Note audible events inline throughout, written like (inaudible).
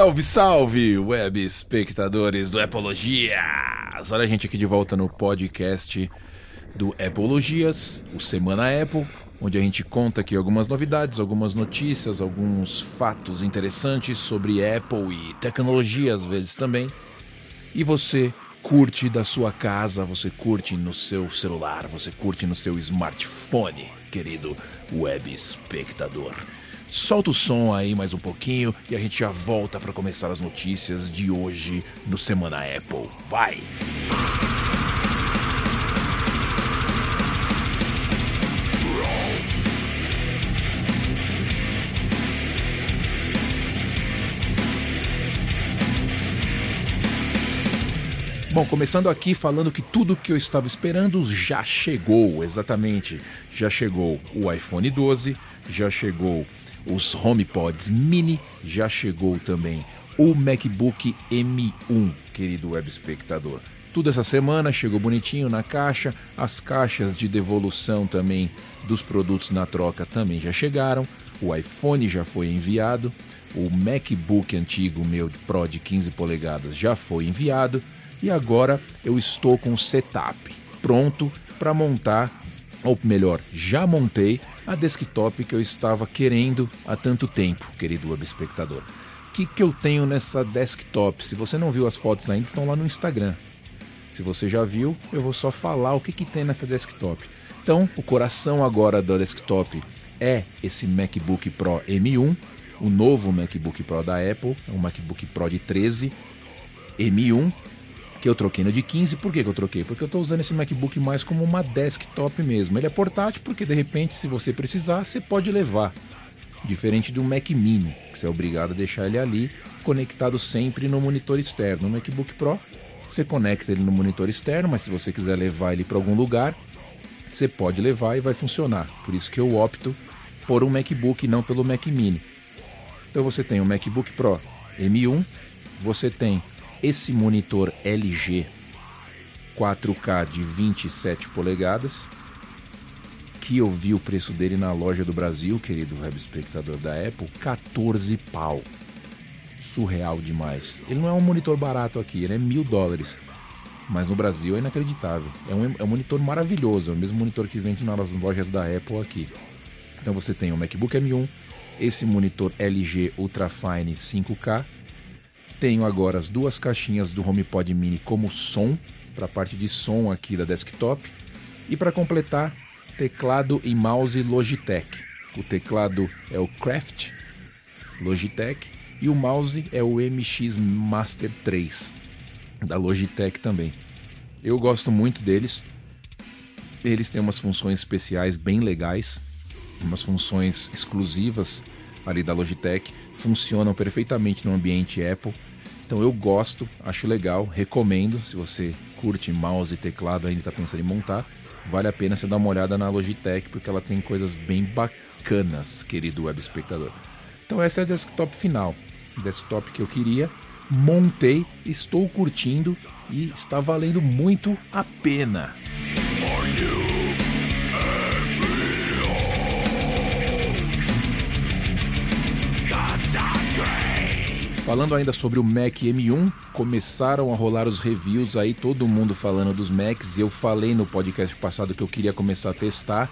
Salve, salve, web espectadores do Epologias! Olha a gente aqui de volta no podcast do Epologias, o Semana Apple, onde a gente conta aqui algumas novidades, algumas notícias, alguns fatos interessantes sobre Apple e tecnologia às vezes também. E você curte da sua casa, você curte no seu celular, você curte no seu smartphone, querido web espectador. Solta o som aí mais um pouquinho e a gente já volta para começar as notícias de hoje no Semana Apple. Vai! Bom, começando aqui falando que tudo que eu estava esperando já chegou, exatamente. Já chegou o iPhone 12, já chegou os HomePods Mini, já chegou também. O MacBook M1, querido web espectador. Tudo essa semana chegou bonitinho na caixa, as caixas de devolução também dos produtos na troca também já chegaram, o iPhone já foi enviado, o MacBook antigo meu Pro de 15 polegadas já foi enviado. E agora eu estou com o setup pronto para montar, ou melhor, já montei a desktop que eu estava querendo há tanto tempo, querido web espectador. O que, que eu tenho nessa desktop? Se você não viu as fotos ainda, estão lá no Instagram. Se você já viu, eu vou só falar o que, que tem nessa desktop. Então, o coração agora da desktop é esse MacBook Pro M1, o novo MacBook Pro da Apple, é um MacBook Pro de 13 M1 que eu troquei no de 15. Por que, que eu troquei? Porque eu estou usando esse MacBook mais como uma desktop mesmo. Ele é portátil porque de repente, se você precisar, você pode levar. Diferente de um Mac Mini, que você é obrigado a deixar ele ali, conectado sempre no monitor externo. No MacBook Pro, você conecta ele no monitor externo, mas se você quiser levar ele para algum lugar, você pode levar e vai funcionar. Por isso que eu opto por um MacBook e não pelo Mac Mini. Então você tem o MacBook Pro M1, você tem esse monitor LG 4K de 27 polegadas, que eu vi o preço dele na loja do Brasil, querido web espectador da Apple, 14 pau. Surreal demais. Ele não é um monitor barato aqui, ele é mil dólares. Mas no Brasil é inacreditável. É um, é um monitor maravilhoso, é o mesmo monitor que vende nas lojas da Apple aqui. Então você tem o MacBook M1, esse monitor LG Ultrafine 5K tenho agora as duas caixinhas do HomePod Mini como som, para a parte de som aqui da desktop. E para completar, teclado e mouse Logitech. O teclado é o Craft Logitech e o mouse é o MX Master 3 da Logitech também. Eu gosto muito deles. Eles têm umas funções especiais bem legais, umas funções exclusivas ali da Logitech, funcionam perfeitamente no ambiente Apple então eu gosto, acho legal, recomendo. Se você curte mouse e teclado ainda está pensando em montar, vale a pena você dar uma olhada na Logitech porque ela tem coisas bem bacanas, querido web espectador. Então essa é a desktop final, desktop que eu queria, montei, estou curtindo e está valendo muito a pena. Falando ainda sobre o Mac M1, começaram a rolar os reviews aí, todo mundo falando dos Macs. Eu falei no podcast passado que eu queria começar a testar.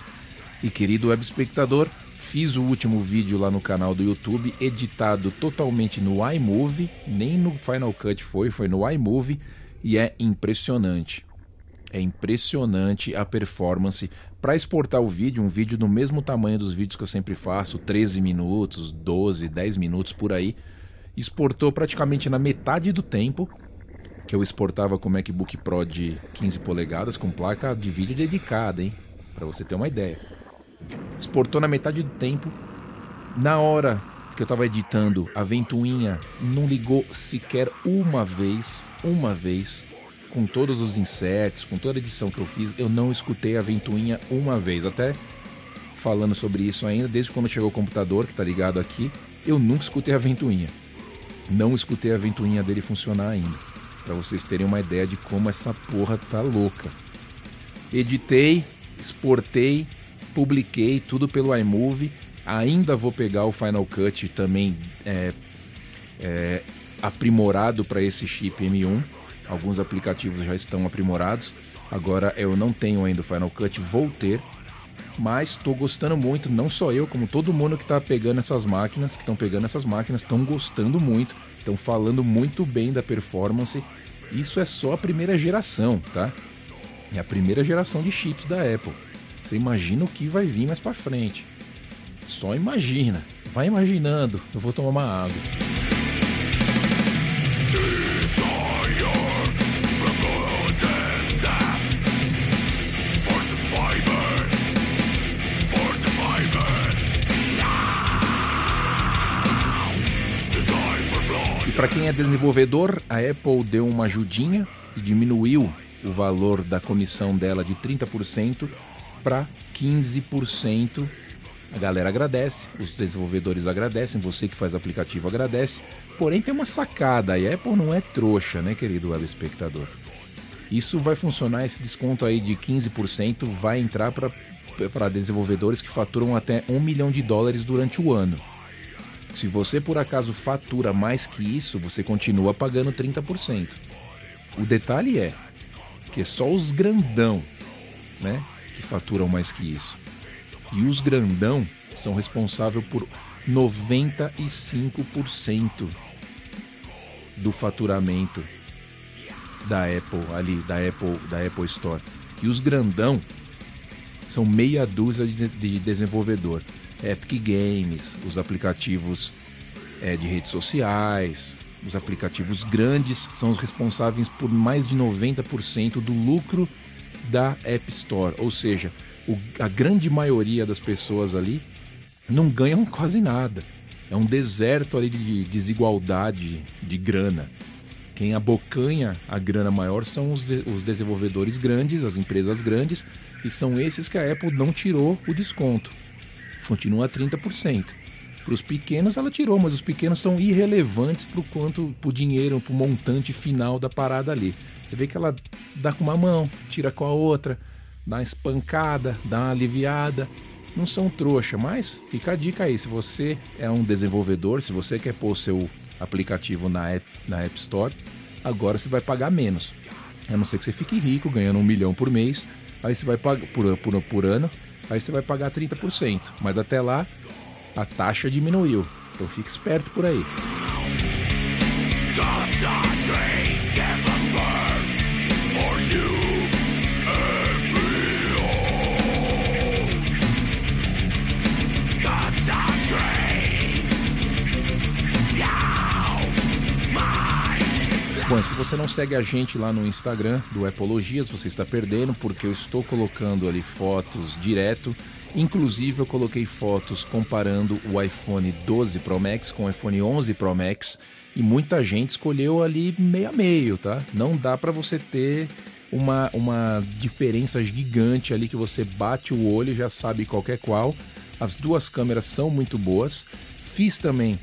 E querido web espectador, fiz o último vídeo lá no canal do YouTube, editado totalmente no iMovie, nem no Final Cut foi, foi no iMovie, e é impressionante. É impressionante a performance para exportar o vídeo, um vídeo do mesmo tamanho dos vídeos que eu sempre faço, 13 minutos, 12, 10 minutos por aí exportou praticamente na metade do tempo que eu exportava com o MacBook Pro de 15 polegadas com placa de vídeo dedicada, hein? Para você ter uma ideia. Exportou na metade do tempo. Na hora que eu estava editando, a ventoinha não ligou sequer uma vez, uma vez, com todos os inserts, com toda a edição que eu fiz, eu não escutei a ventoinha uma vez. Até falando sobre isso ainda, desde quando chegou o computador que está ligado aqui, eu nunca escutei a ventoinha. Não escutei a ventoinha dele funcionar ainda. Para vocês terem uma ideia de como essa porra tá louca. Editei, exportei, publiquei tudo pelo iMovie. Ainda vou pegar o Final Cut também é, é, aprimorado para esse chip M1. Alguns aplicativos já estão aprimorados. Agora eu não tenho ainda o Final Cut, vou ter. Mas estou gostando muito, não só eu, como todo mundo que está pegando essas máquinas, que estão pegando essas máquinas, estão gostando muito, estão falando muito bem da performance. Isso é só a primeira geração, tá? É a primeira geração de chips da Apple. Você imagina o que vai vir mais para frente. Só imagina. Vai imaginando. Eu vou tomar uma água. Para quem é desenvolvedor, a Apple deu uma ajudinha e diminuiu o valor da comissão dela de 30% para 15%. A galera agradece, os desenvolvedores agradecem, você que faz aplicativo agradece. Porém, tem uma sacada, a Apple não é trouxa, né, querido espectador? Isso vai funcionar, esse desconto aí de 15% vai entrar para desenvolvedores que faturam até 1 milhão de dólares durante o ano. Se você por acaso fatura mais que isso, você continua pagando 30%. O detalhe é que é só os grandão, né, que faturam mais que isso. E os grandão são responsáveis por 95% do faturamento da Apple ali, da Apple, da Apple Store. E os grandão são meia dúzia de, de desenvolvedor. Epic Games, os aplicativos é, de redes sociais, os aplicativos grandes são os responsáveis por mais de 90% do lucro da App Store. Ou seja, o, a grande maioria das pessoas ali não ganham quase nada. É um deserto ali de desigualdade de grana. Quem abocanha a grana maior são os, de, os desenvolvedores grandes, as empresas grandes, e são esses que a Apple não tirou o desconto continua a 30%. Para os pequenos ela tirou, mas os pequenos são irrelevantes para o quanto, para o dinheiro, para o montante final da parada ali. Você vê que ela dá com uma mão, tira com a outra, dá uma espancada, dá uma aliviada. Não são trouxa, mas fica a dica aí. Se você é um desenvolvedor, se você quer pôr seu aplicativo na App, na App Store, agora você vai pagar menos. A não ser que você fique rico, ganhando um milhão por mês, aí você vai pagar por, por, por ano, aí você vai pagar 30%. Mas até lá, a taxa diminuiu. Então fique esperto por aí. Bom, se você não segue a gente lá no Instagram do Epologias, você está perdendo, porque eu estou colocando ali fotos direto. Inclusive, eu coloquei fotos comparando o iPhone 12 Pro Max com o iPhone 11 Pro Max e muita gente escolheu ali meio a meio, tá? Não dá para você ter uma, uma diferença gigante ali que você bate o olho e já sabe qual é qual. As duas câmeras são muito boas. Fiz também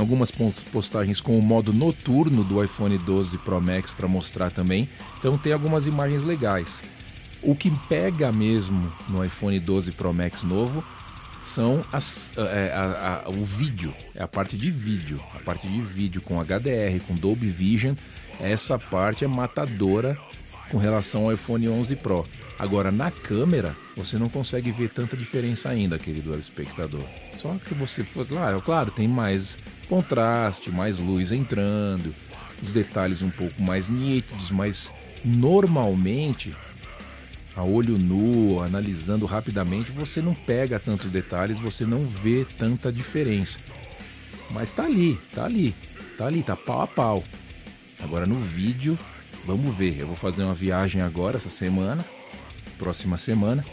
algumas postagens com o modo noturno do iPhone 12 Pro Max para mostrar também. Então tem algumas imagens legais. O que pega mesmo no iPhone 12 Pro Max novo são as, é, a, a, o vídeo, é a parte de vídeo, a parte de vídeo com HDR, com Dolby Vision. Essa parte é matadora com relação ao iPhone 11 Pro. Agora na câmera você não consegue ver tanta diferença ainda, querido espectador. Só que você for, claro, claro, tem mais contraste, mais luz entrando, os detalhes um pouco mais nítidos, mas normalmente a olho nu, analisando rapidamente, você não pega tantos detalhes, você não vê tanta diferença. Mas tá ali, tá ali, tá ali, tá pau a pau. Agora no vídeo, vamos ver. Eu vou fazer uma viagem agora essa semana, próxima semana.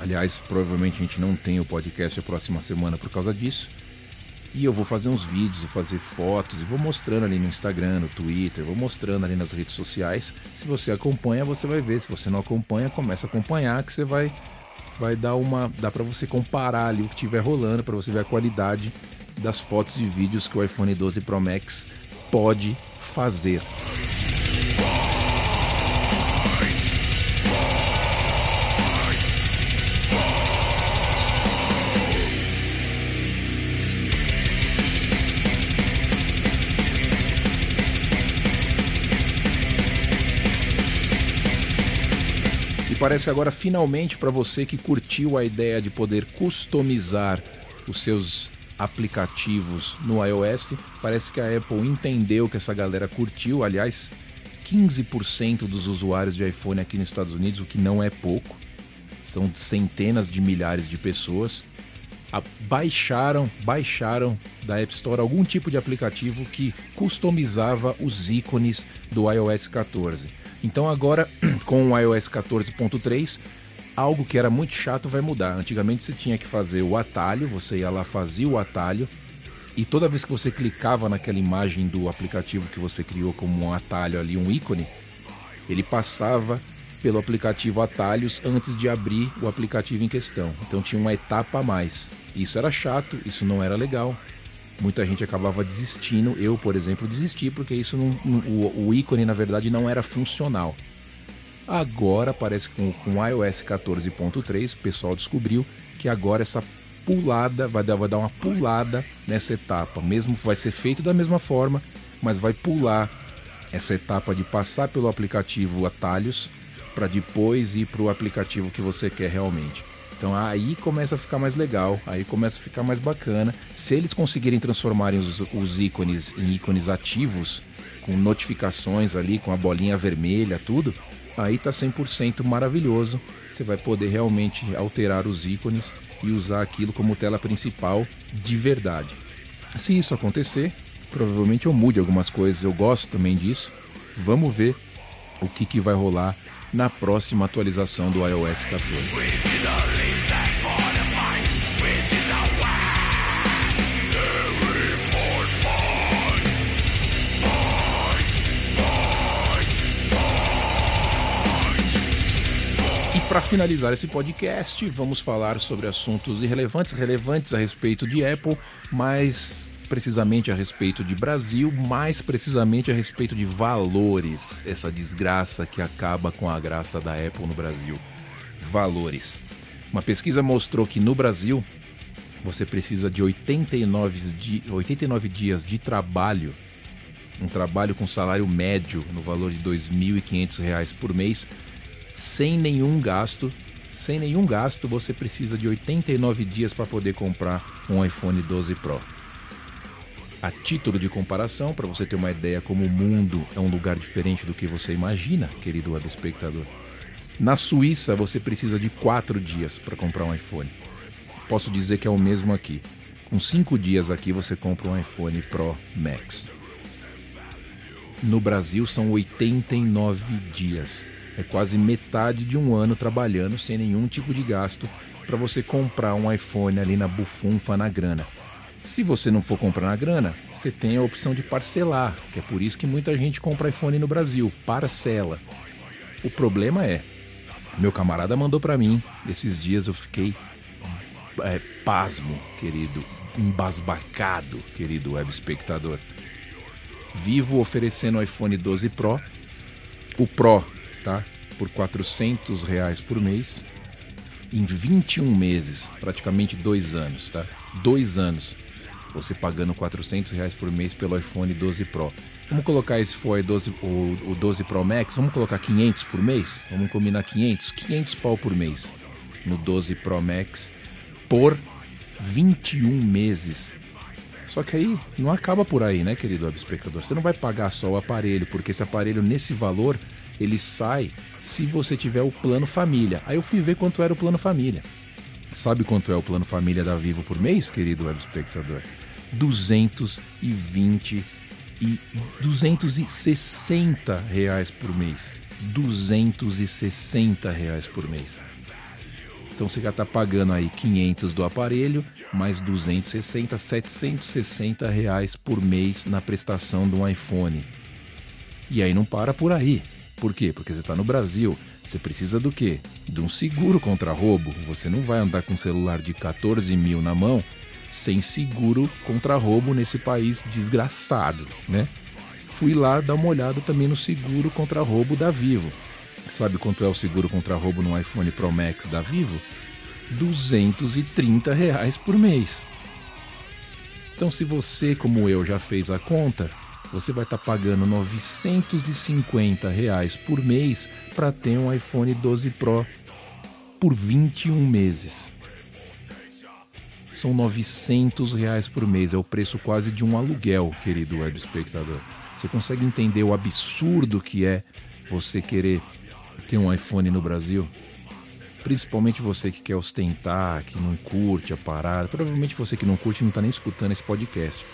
Aliás, provavelmente a gente não tem o podcast a próxima semana por causa disso. E eu vou fazer uns vídeos, vou fazer fotos e vou mostrando ali no Instagram, no Twitter, vou mostrando ali nas redes sociais. Se você acompanha, você vai ver. Se você não acompanha, começa a acompanhar que você vai vai dar uma, dá para você comparar ali o que estiver rolando para você ver a qualidade das fotos e vídeos que o iPhone 12 Pro Max pode fazer. Parece agora finalmente para você que curtiu a ideia de poder customizar os seus aplicativos no iOS, parece que a Apple entendeu que essa galera curtiu. Aliás, 15% dos usuários de iPhone aqui nos Estados Unidos, o que não é pouco. São centenas de milhares de pessoas. Baixaram, baixaram da App Store algum tipo de aplicativo que customizava os ícones do iOS 14. Então agora, (clears throat) com o iOS 14.3, algo que era muito chato vai mudar. Antigamente você tinha que fazer o atalho, você ia lá fazia o atalho e toda vez que você clicava naquela imagem do aplicativo que você criou como um atalho ali, um ícone, ele passava pelo aplicativo Atalhos antes de abrir o aplicativo em questão. Então tinha uma etapa a mais. Isso era chato, isso não era legal. Muita gente acabava desistindo. Eu, por exemplo, desisti porque isso não, não, o, o, ícone na verdade não era funcional. Agora parece que com, com iOS 14.3 o pessoal descobriu que agora essa pulada, vai dar, vai dar uma pulada nessa etapa. Mesmo vai ser feito da mesma forma, mas vai pular essa etapa de passar pelo aplicativo Atalhos para depois ir para o aplicativo que você quer realmente. Então aí começa a ficar mais legal, aí começa a ficar mais bacana. Se eles conseguirem transformarem os, os ícones em ícones ativos, com notificações ali, com a bolinha vermelha, tudo, aí tá 100% maravilhoso. Você vai poder realmente alterar os ícones e usar aquilo como tela principal de verdade. Se isso acontecer, provavelmente eu mude algumas coisas, eu gosto também disso. Vamos ver o que, que vai rolar na próxima atualização do iOS 14. para finalizar esse podcast, vamos falar sobre assuntos irrelevantes, relevantes a respeito de Apple, mais precisamente a respeito de Brasil, mais precisamente a respeito de valores, essa desgraça que acaba com a graça da Apple no Brasil. Valores. Uma pesquisa mostrou que no Brasil você precisa de 89, di 89 dias de trabalho, um trabalho com salário médio no valor de R$ 2.500 por mês sem nenhum gasto. Sem nenhum gasto, você precisa de 89 dias para poder comprar um iPhone 12 Pro. A título de comparação, para você ter uma ideia como o mundo é um lugar diferente do que você imagina, querido espectador. Na Suíça, você precisa de 4 dias para comprar um iPhone. Posso dizer que é o mesmo aqui. Com 5 dias aqui, você compra um iPhone Pro Max. No Brasil, são 89 dias. É quase metade de um ano trabalhando sem nenhum tipo de gasto para você comprar um iPhone ali na bufunfa na grana. Se você não for comprar na grana, você tem a opção de parcelar, que é por isso que muita gente compra iPhone no Brasil, parcela. O problema é, meu camarada mandou para mim, esses dias eu fiquei é, pasmo, querido, embasbacado, querido web espectador. Vivo oferecendo o iPhone 12 Pro, o Pro tá? Por 400 reais por mês em 21 meses, praticamente dois anos, tá? Dois anos, você pagando 400 reais por mês pelo iPhone 12 Pro. Vamos colocar esse foi 12, o, o 12 Pro Max, vamos colocar 500 por mês? Vamos combinar 500? 500 pau por mês no 12 Pro Max por 21 meses. Só que aí não acaba por aí, né, querido web espectador? Você não vai pagar só o aparelho, porque esse aparelho nesse valor ele sai se você tiver o plano família. Aí eu fui ver quanto era o plano família. Sabe quanto é o plano família da Vivo por mês, querido web espectador? 220 e 260 reais por mês. 260 reais por mês. Então você já está pagando aí 500 do aparelho, mais 260, 760 reais por mês na prestação do iPhone. E aí não para por aí. Por quê? Porque você está no Brasil. Você precisa do quê? De um seguro contra roubo. Você não vai andar com um celular de 14 mil na mão sem seguro contra roubo nesse país desgraçado, né? Fui lá dar uma olhada também no seguro contra roubo da Vivo. Sabe quanto é o seguro contra roubo no iPhone Pro Max da Vivo? 230 reais por mês. Então, se você, como eu, já fez a conta, você vai estar tá pagando 950 reais por mês para ter um iPhone 12 Pro por 21 meses. São 900 reais por mês, é o preço quase de um aluguel, querido web espectador. Você consegue entender o absurdo que é você querer ter um iPhone no Brasil? Principalmente você que quer ostentar, que não curte a parada. Provavelmente você que não curte não está nem escutando esse podcast.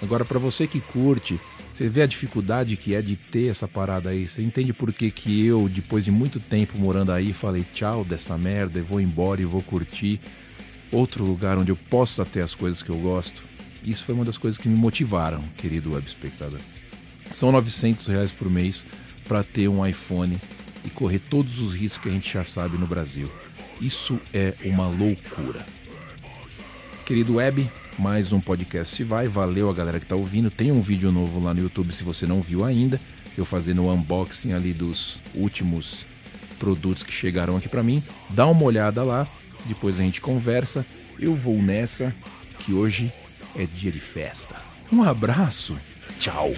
Agora, para você que curte, você vê a dificuldade que é de ter essa parada aí. Você entende por que, que eu, depois de muito tempo morando aí, falei tchau dessa merda e vou embora e vou curtir outro lugar onde eu possa ter as coisas que eu gosto? Isso foi uma das coisas que me motivaram, querido web espectador. São 900 reais por mês para ter um iPhone e correr todos os riscos que a gente já sabe no Brasil. Isso é uma loucura. Querido web, mais um podcast se vai. Valeu a galera que está ouvindo. Tem um vídeo novo lá no YouTube se você não viu ainda. Eu fazendo o unboxing ali dos últimos produtos que chegaram aqui para mim. Dá uma olhada lá, depois a gente conversa. Eu vou nessa que hoje é dia de festa. Um abraço. Tchau.